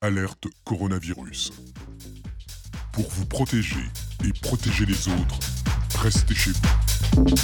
Alerte coronavirus. Pour vous protéger et protéger les autres, restez chez vous.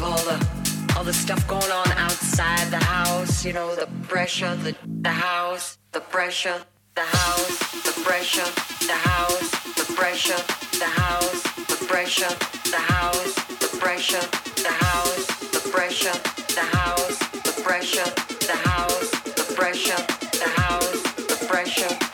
Pressure, the, all the stuff going on outside the house, you know, the pressure, the house, the pressure, the house, the pressure, the house, the pressure, the house, the pressure, the house, the pressure, the house, the pressure, the house, the pressure, the house, the pressure, the house, the pressure.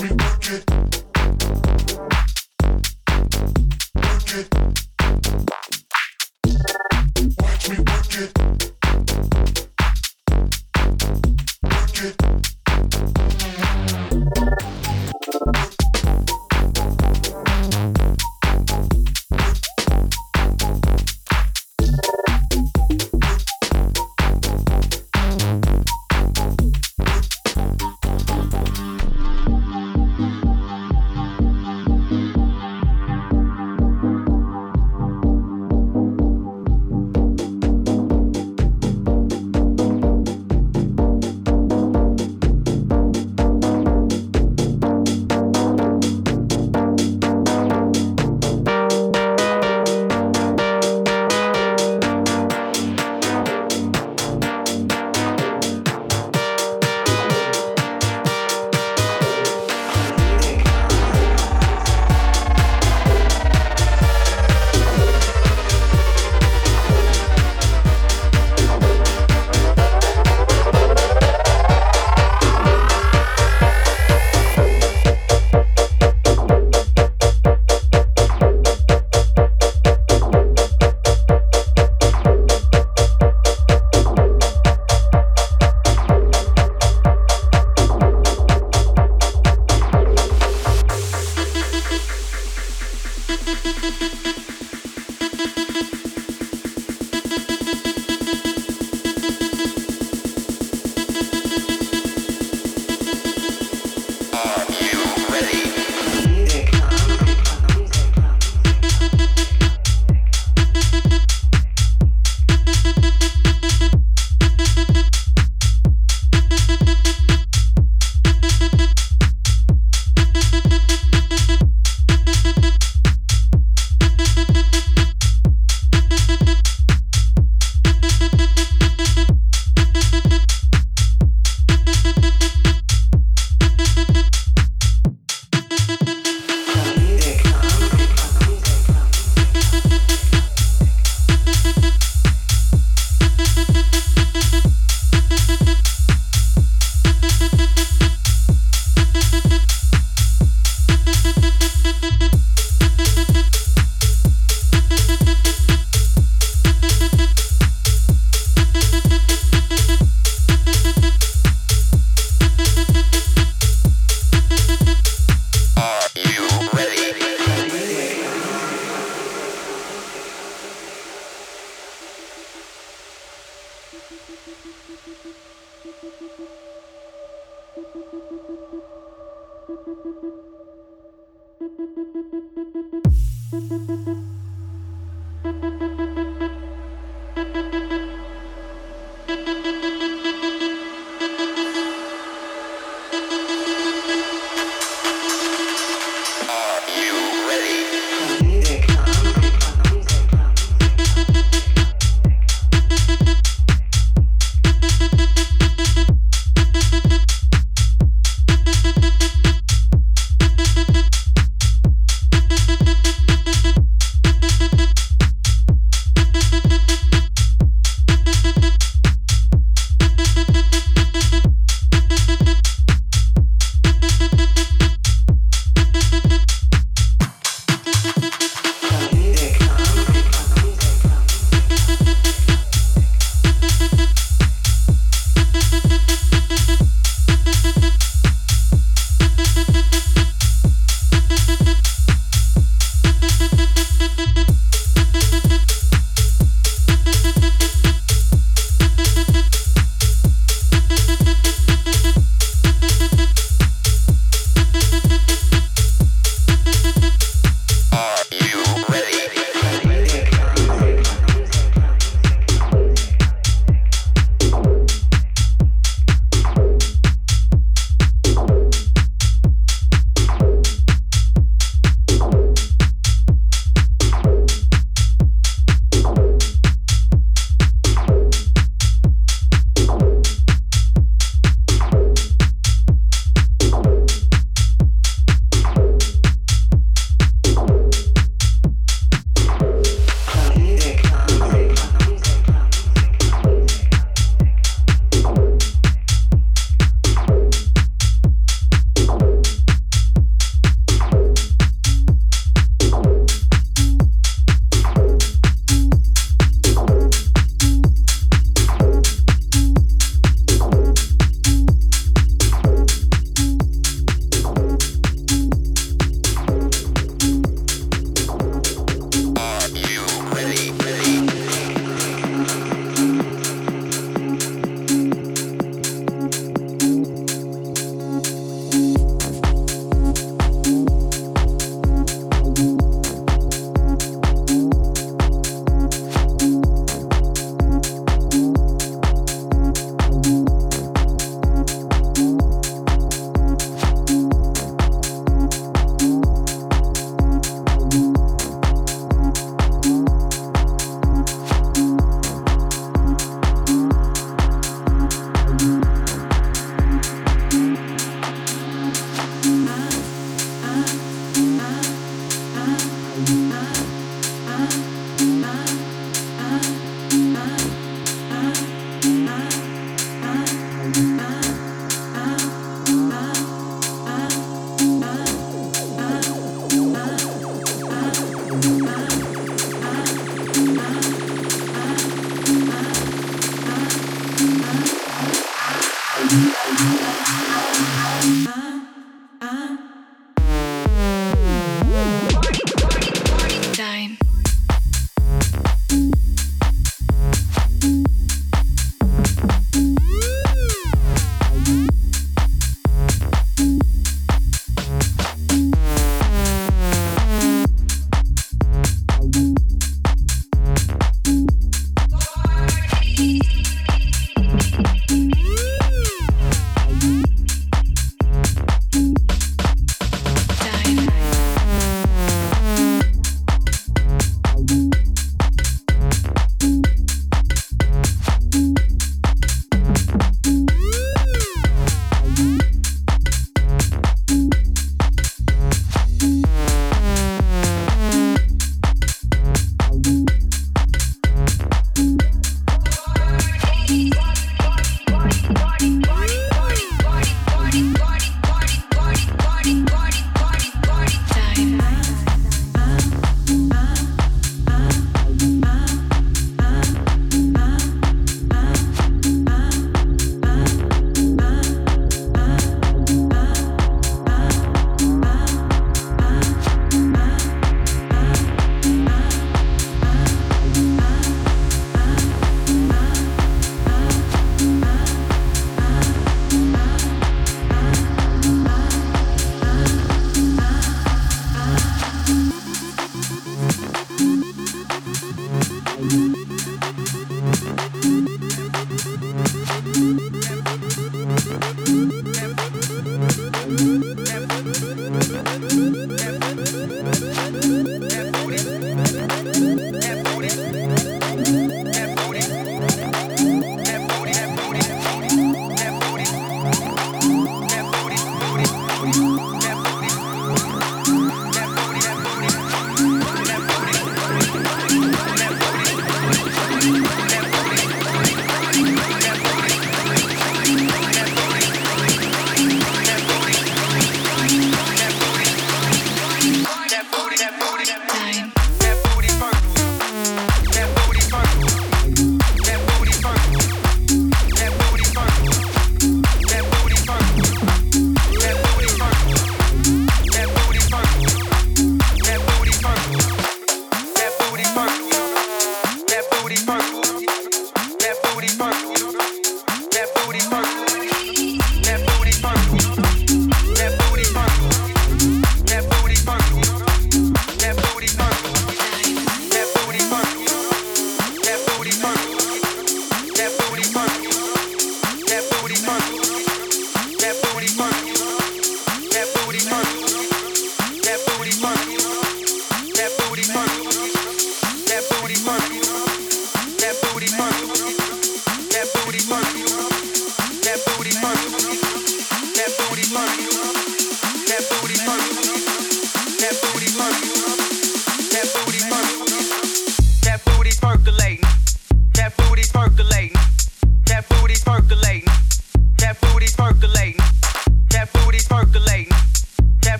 We Work it. Work it.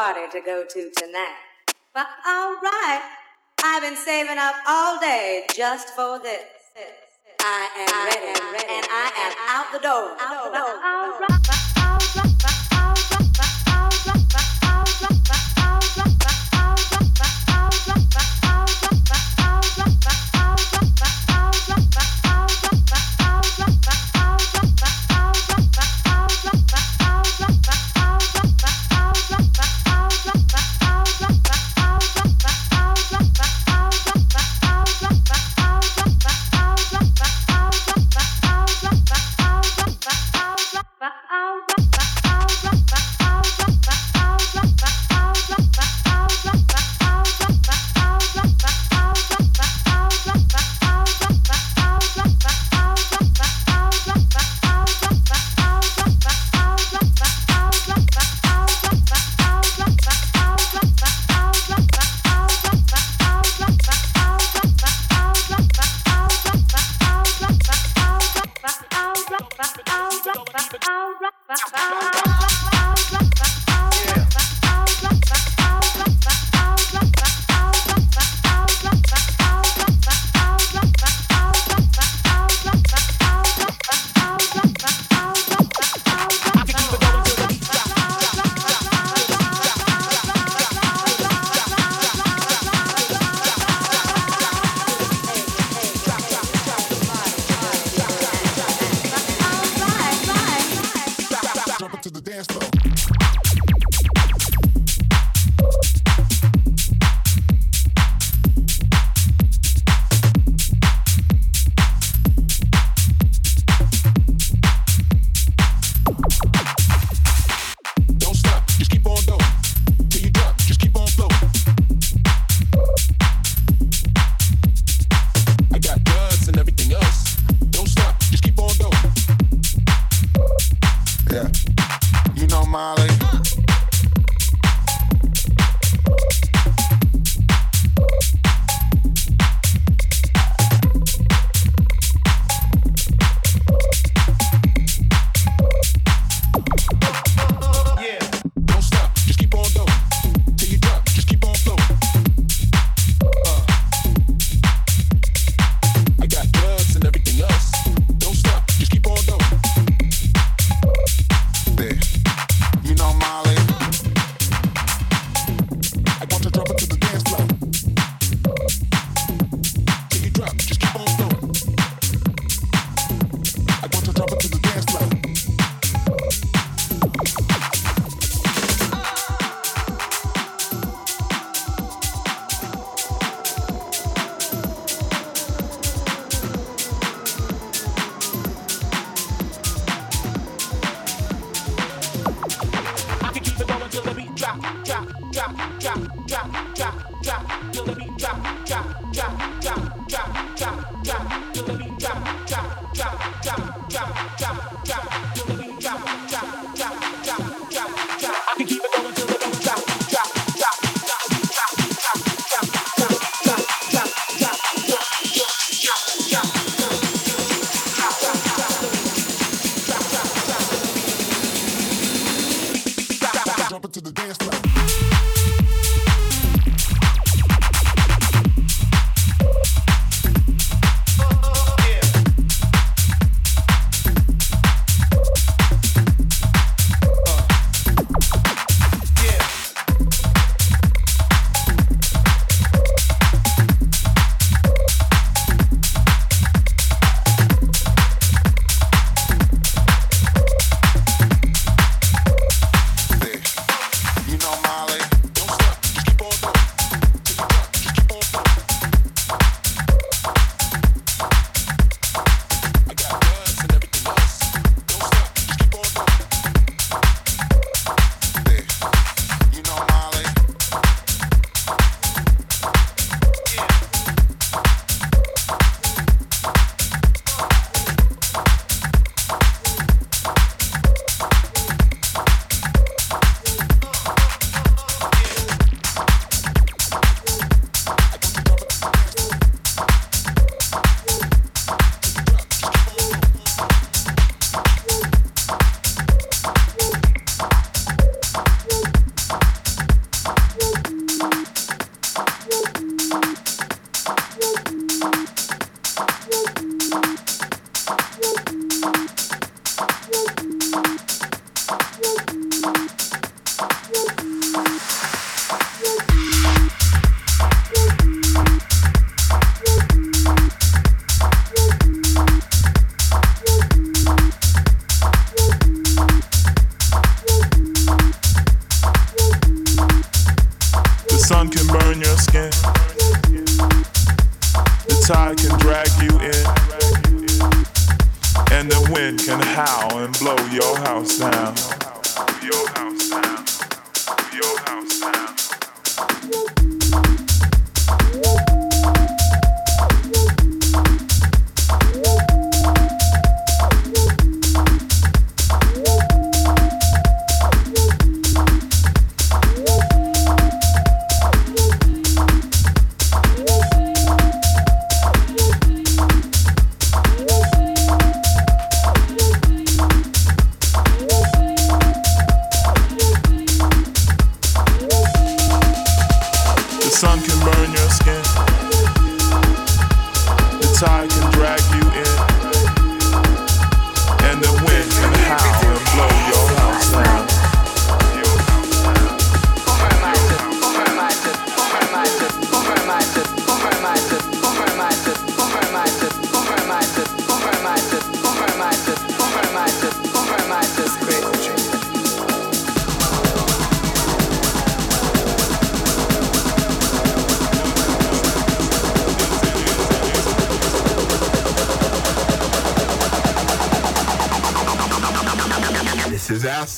Party to go to tonight. But all right, I've been saving up all day just for this. I am ready, and I am out the door. Out the door. All right.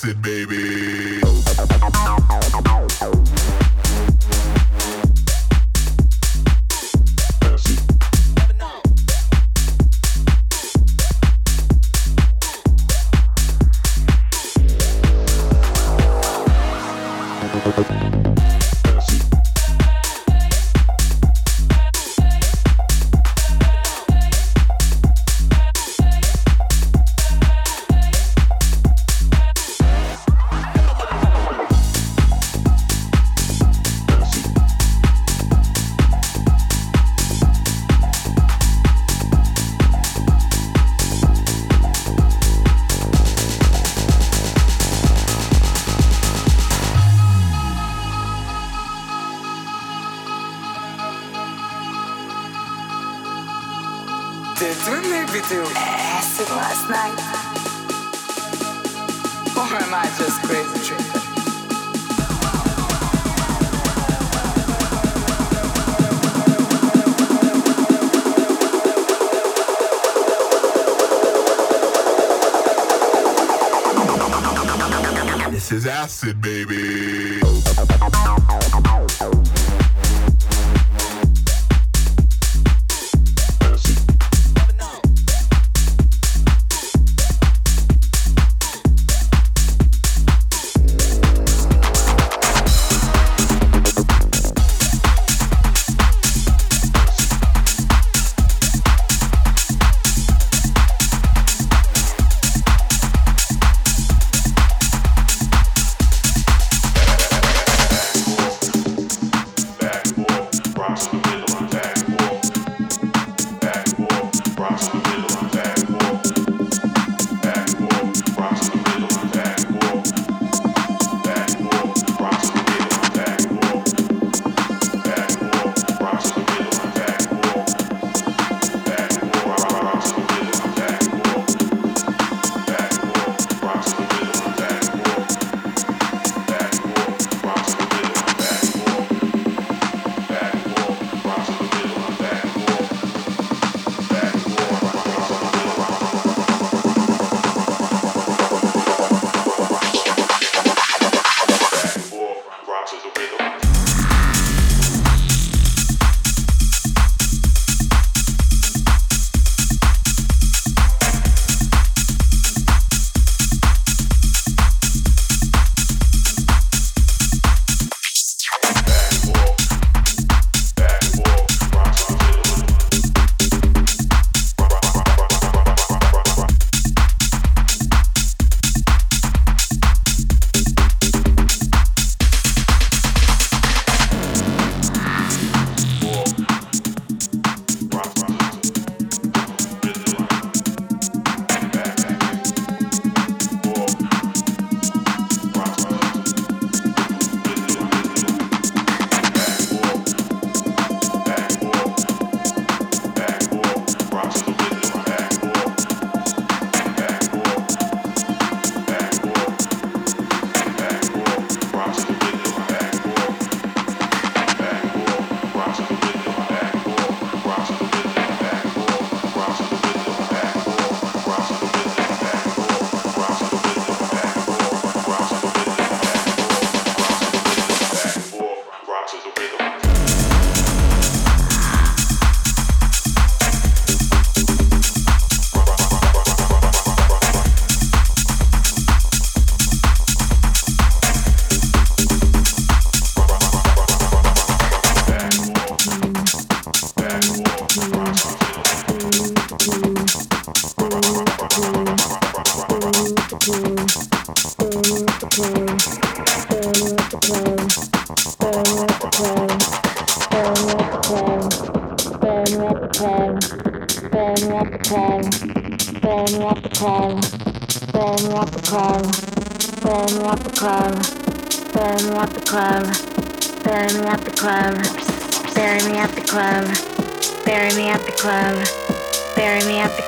Acid, baby.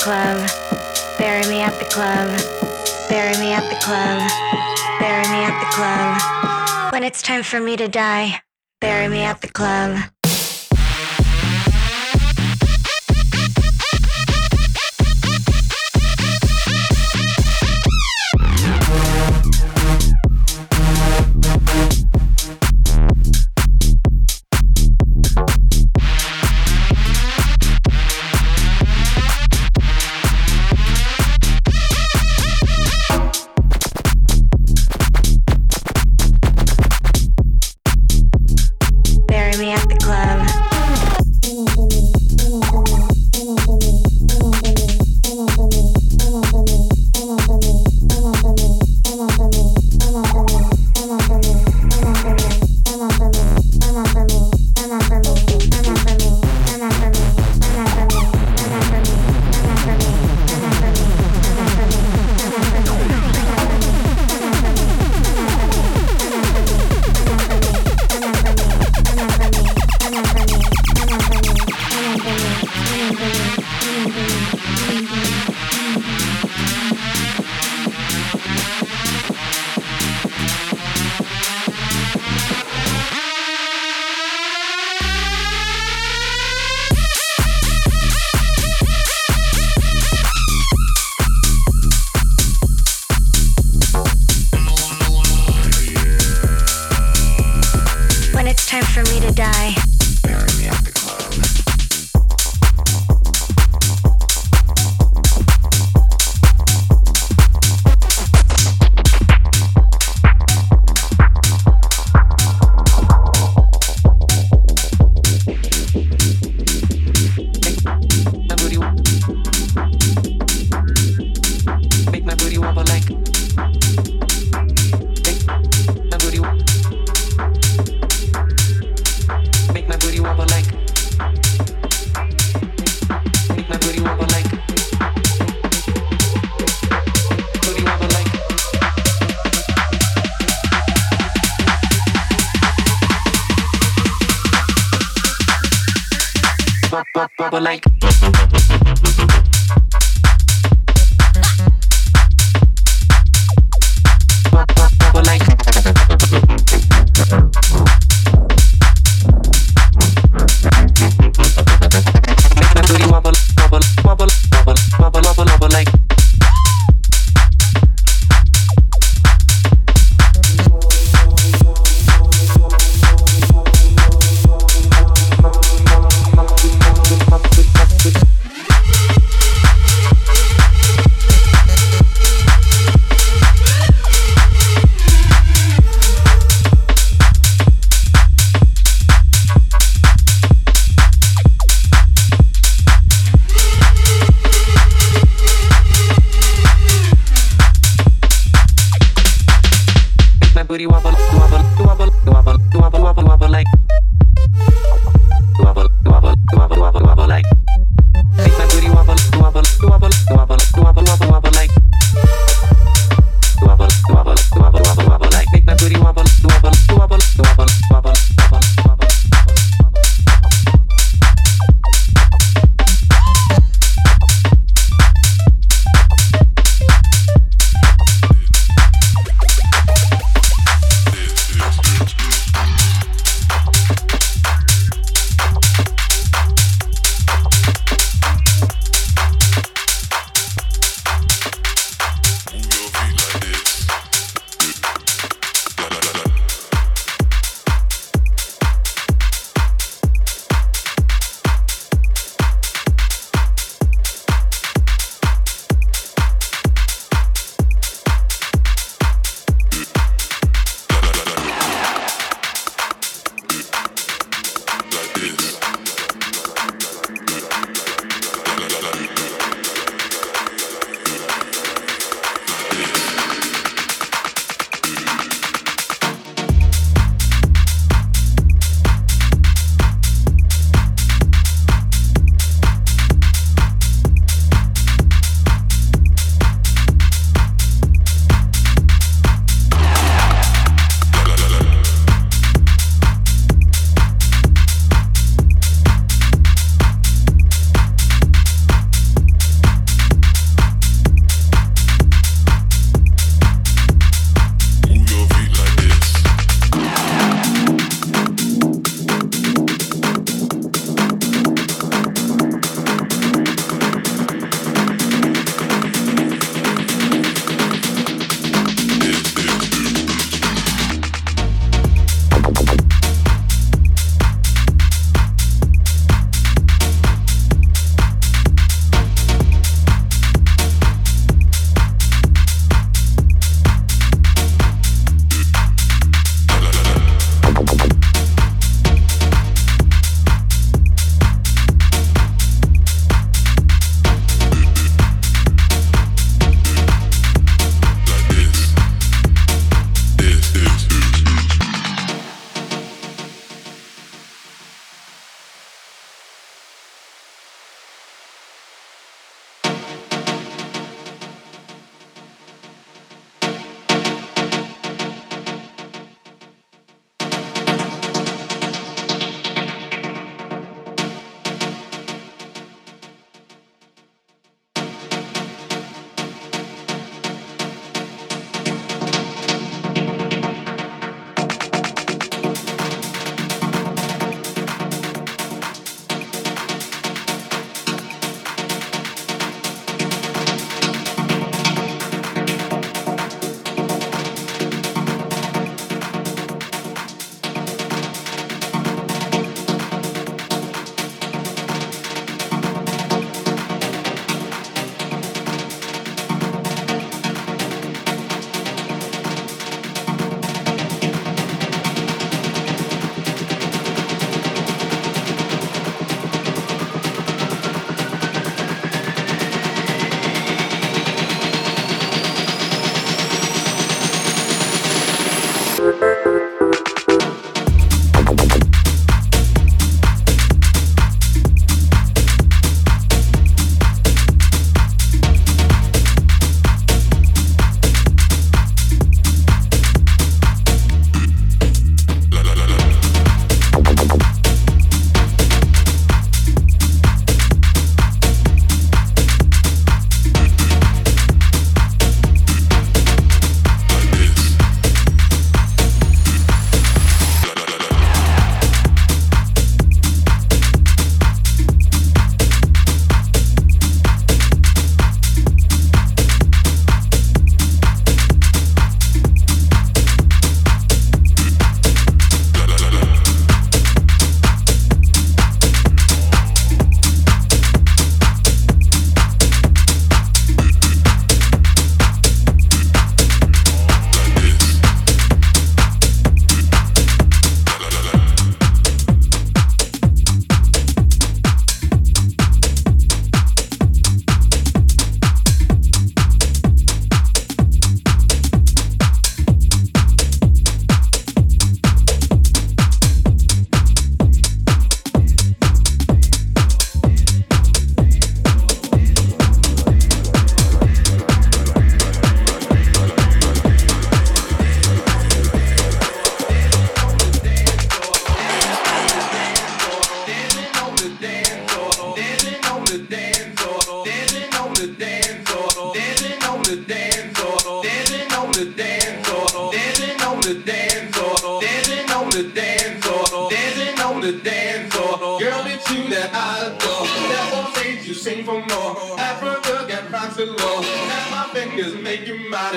Club, bury me at the club, bury me at the club, bury me at the club. When it's time for me to die, bury me at the club.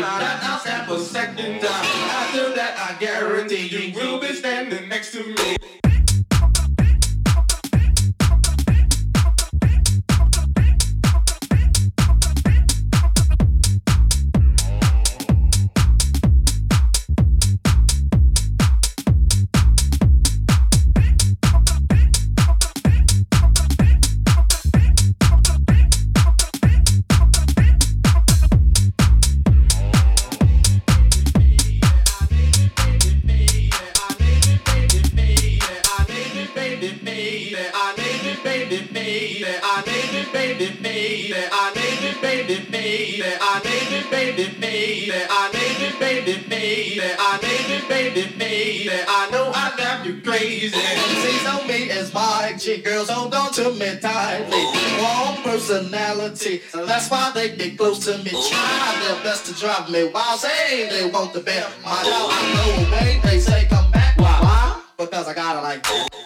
Mine. That I'll snap a second time. After that, I guarantee you will be standing next to me. To drive me wild, say they want the bet my dog. I go away, they say come back. Why? Why? Because I got it like that.